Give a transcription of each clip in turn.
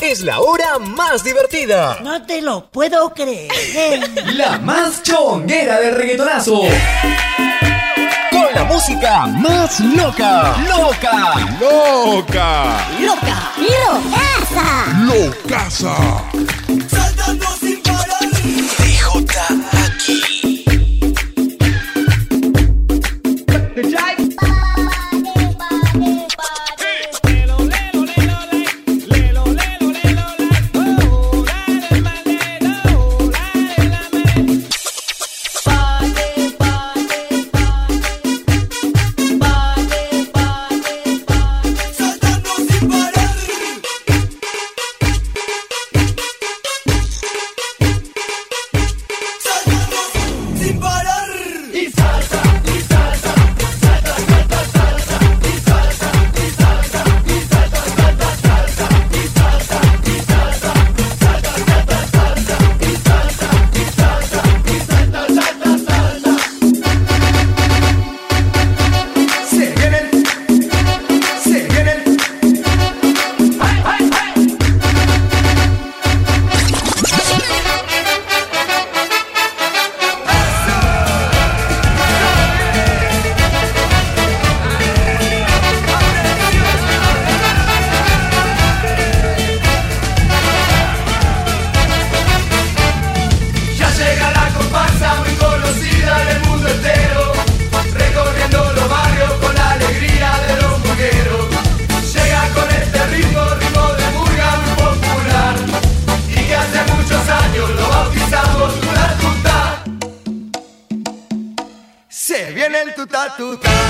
Es la hora más divertida. No te lo puedo creer. la más chonguera del reggaetonazo. Con la música más loca. Loca. Loca. Loca. Locaza. Locaza. not tu ta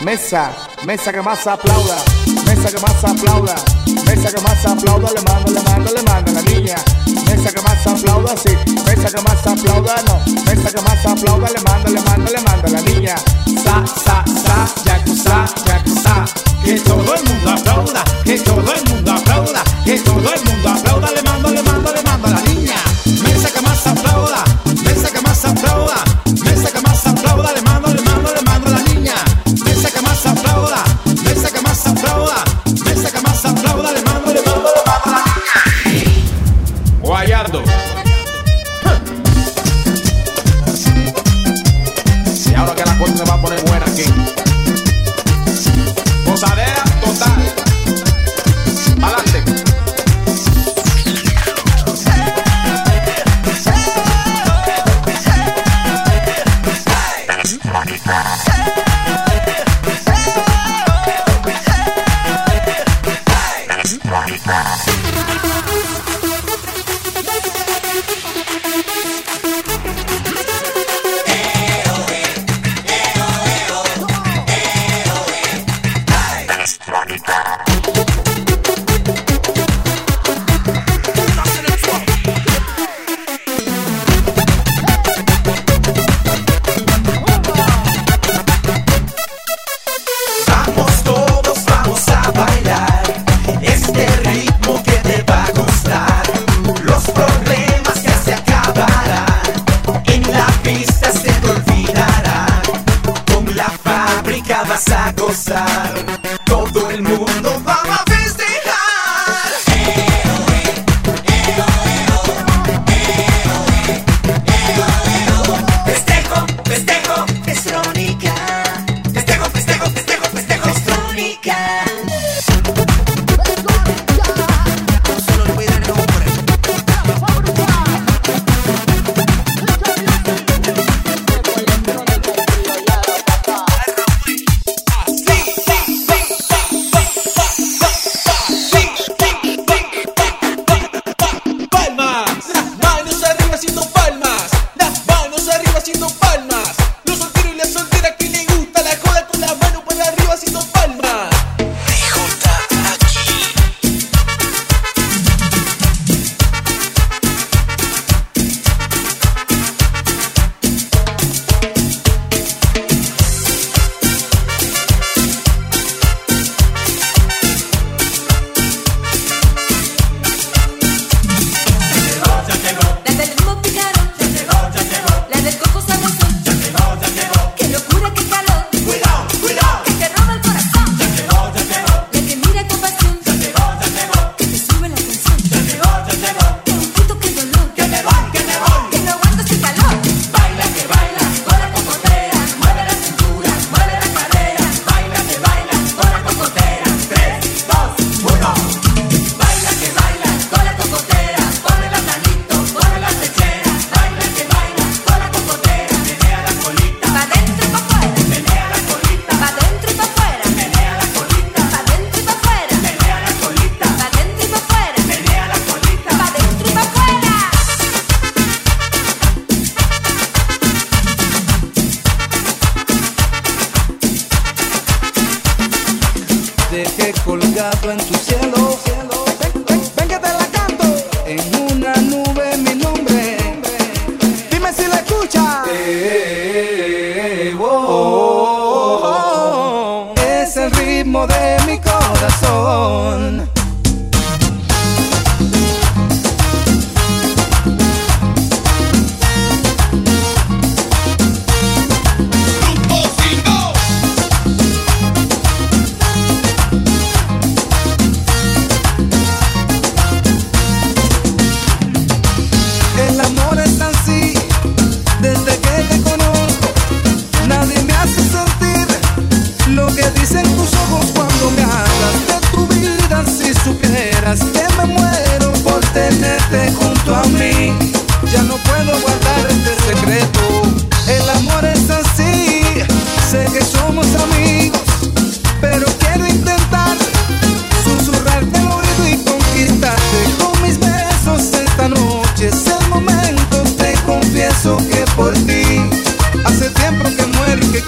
Mesa, mesa que más aplauda, mesa que más aplauda, mesa que más aplauda, le mando, le mando, le mando a la niña. Mesa que más aplauda, sí, mesa que más aplauda, no, mesa que más aplauda, le mando, le mando, le mando a la niña. Sa, sa, sa, yakuza, yakuza, que todo el mundo aplauda, que todo el mundo aplauda, que todo el mundo aplauda.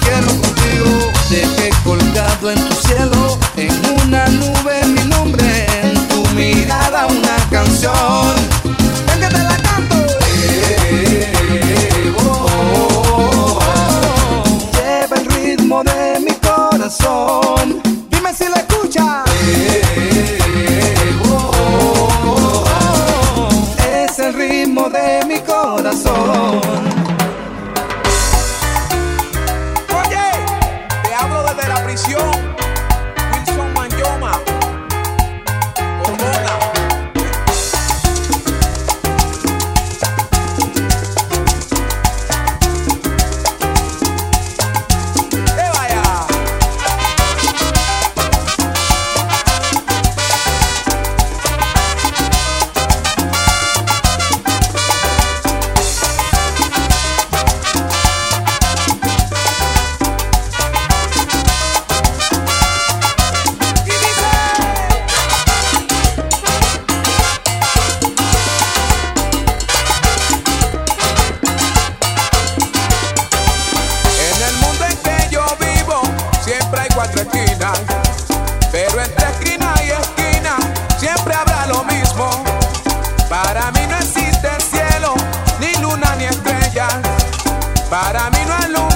quiero contigo. Dejé colgado en tu cielo, en una nube mi nombre, en tu mirada una canción. Ven que te la canto. Eh, Lleva el ritmo de mi corazón. Dime si la escuchas. Eh, es el ritmo de mi corazón. Para mí no alumbra.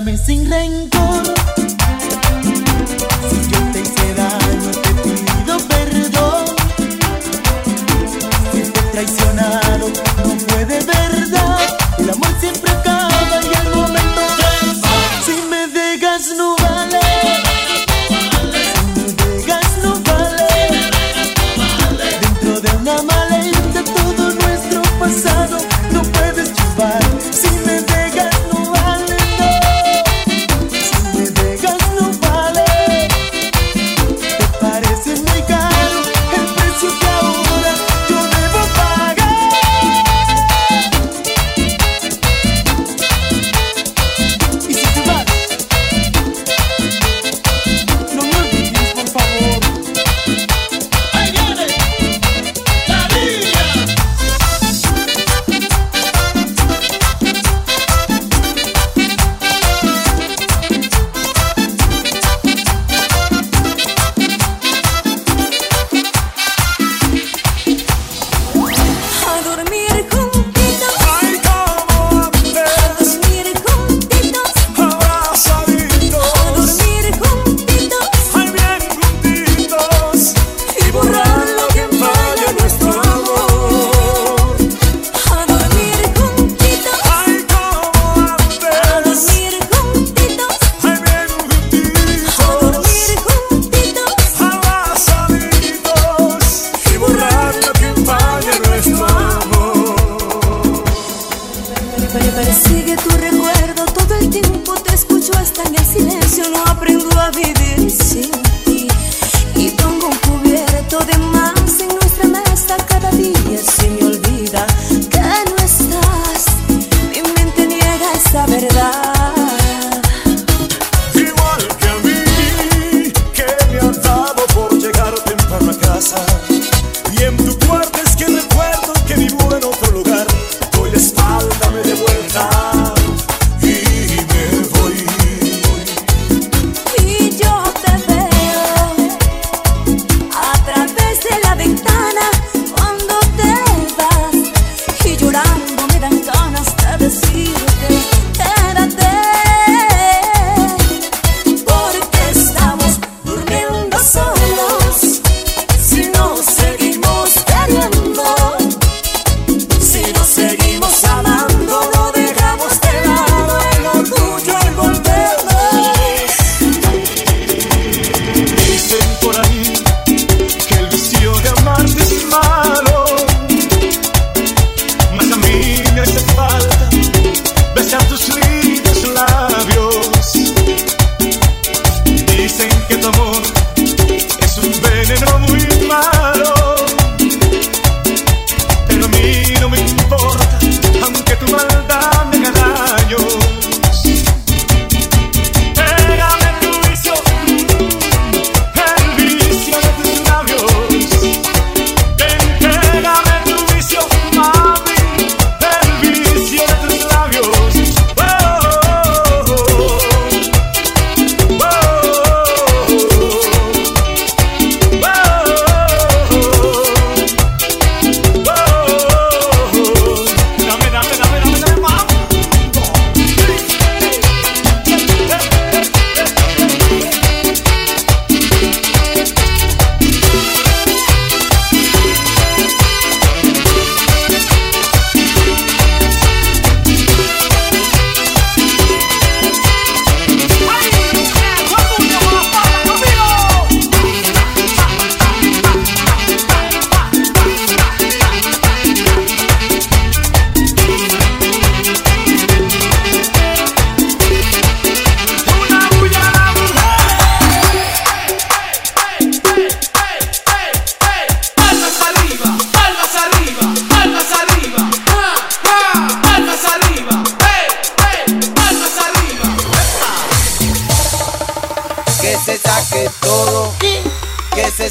Bésame sin reír. basta que silêncio, silencio no aprendo a viver. Sim.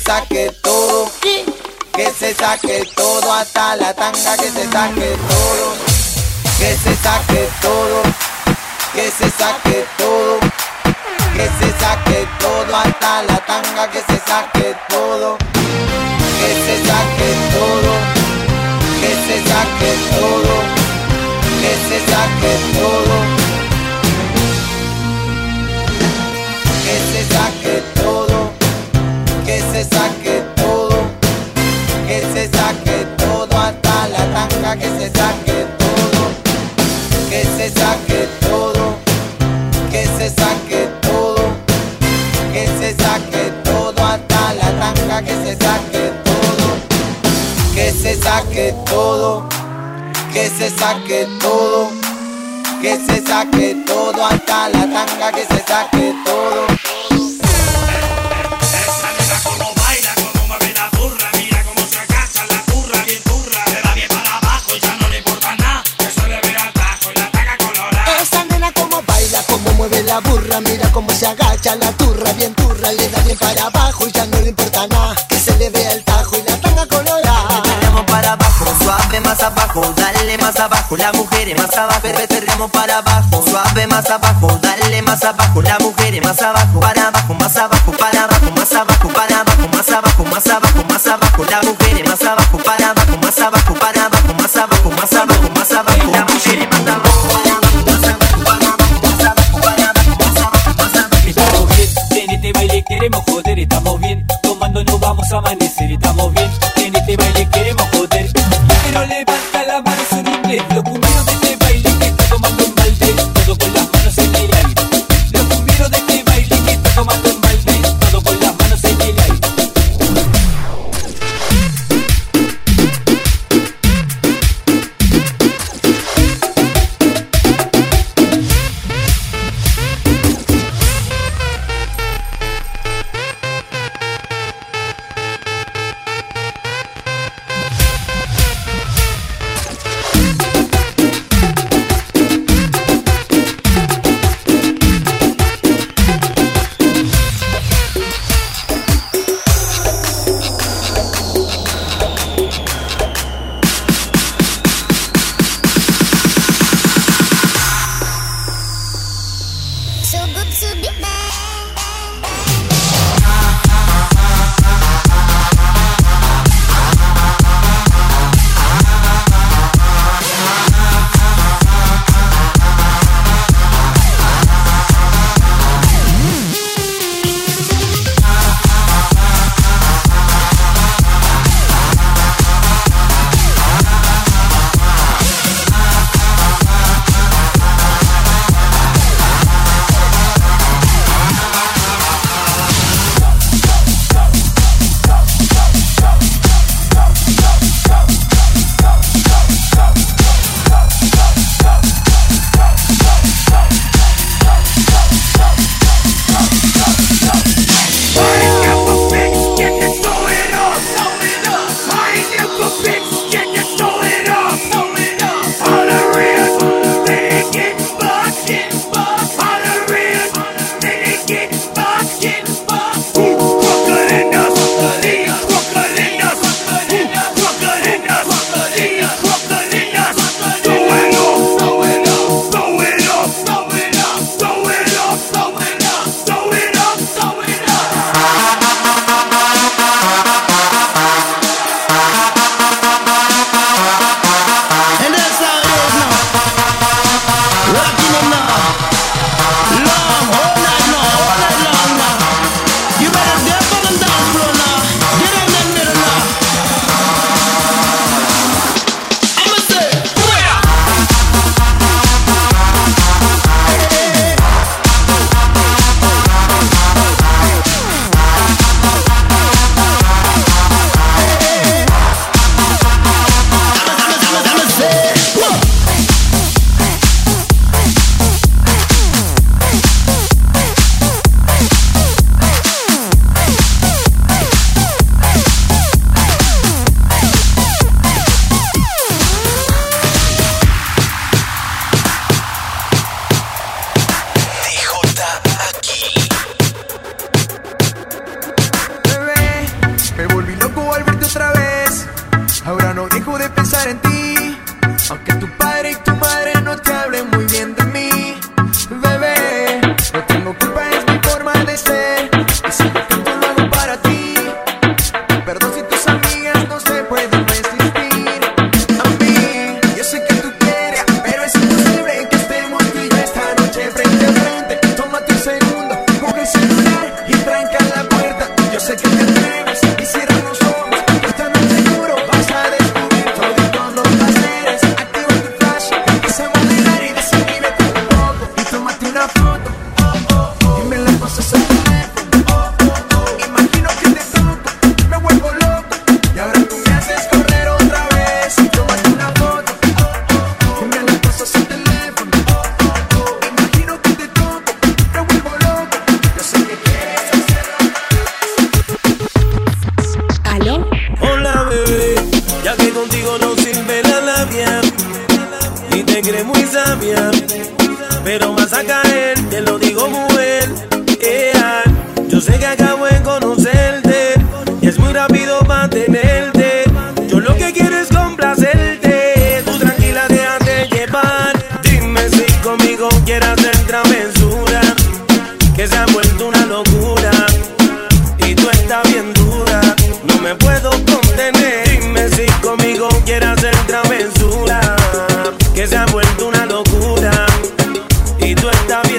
Que se saque todo. Que se saque todo hasta la tanga, que se saque todo. Que se saque todo. Que se saque todo. Que se saque todo hasta la tanga, que se saque todo. Que se saque todo. Que se saque todo. Que se saque todo. Que se saque todo se saque todo, que se saque todo hasta la tanga, que se saque todo, que se saque todo, que se saque todo, que se saque todo hasta la tanga, que se saque todo, que se saque todo que se saque todo, que se saque todo hasta la tanga, que se saque todo. Burra, mira cómo se agacha la turra, bien turra, le da bien para abajo y ya no le importa nada, que se le vea el tajo y la tanga colorada. Perremos para abajo, suave más abajo, dale más abajo, la mujer más abajo, per- perremos para abajo, suave más abajo, dale más abajo, la mujer más abajo, para abajo, más abajo, para abajo,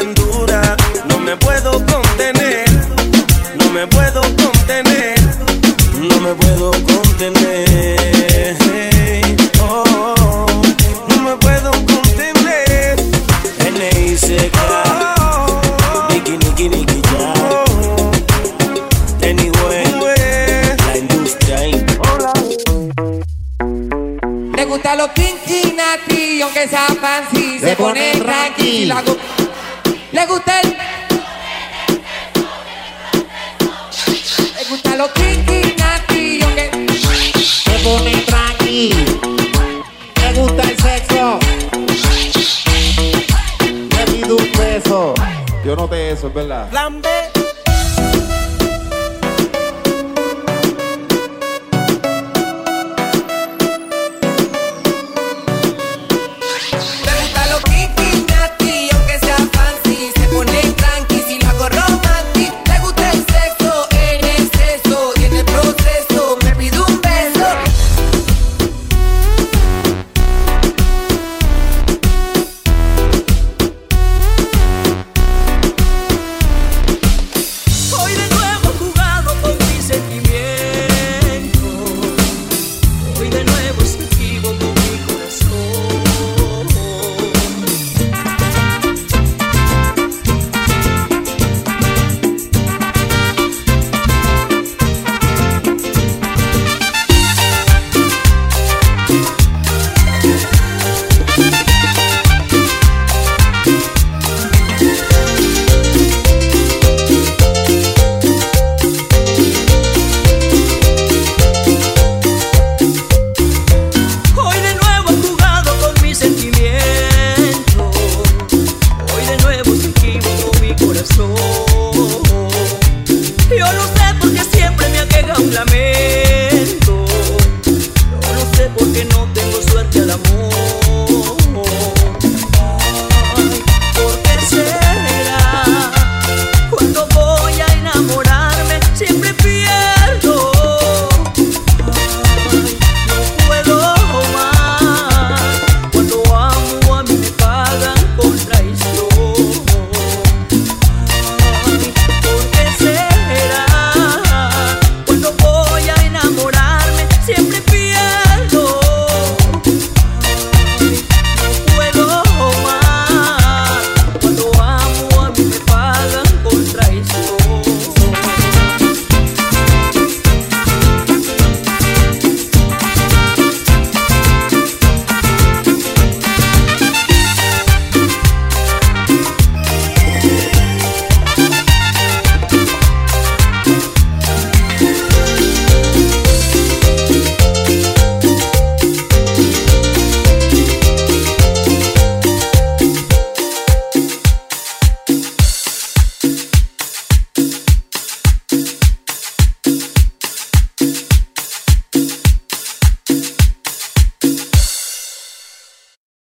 No me puedo contener, no me puedo contener, no me puedo contener. Oh, oh, oh. no me puedo contener. N.I.C.K. Nicky, Nicky, Nicky, ya. Anyway, la industria ahí. Hola. Le gusta los pinky nati, aunque esa fancy se, se pone tranquila.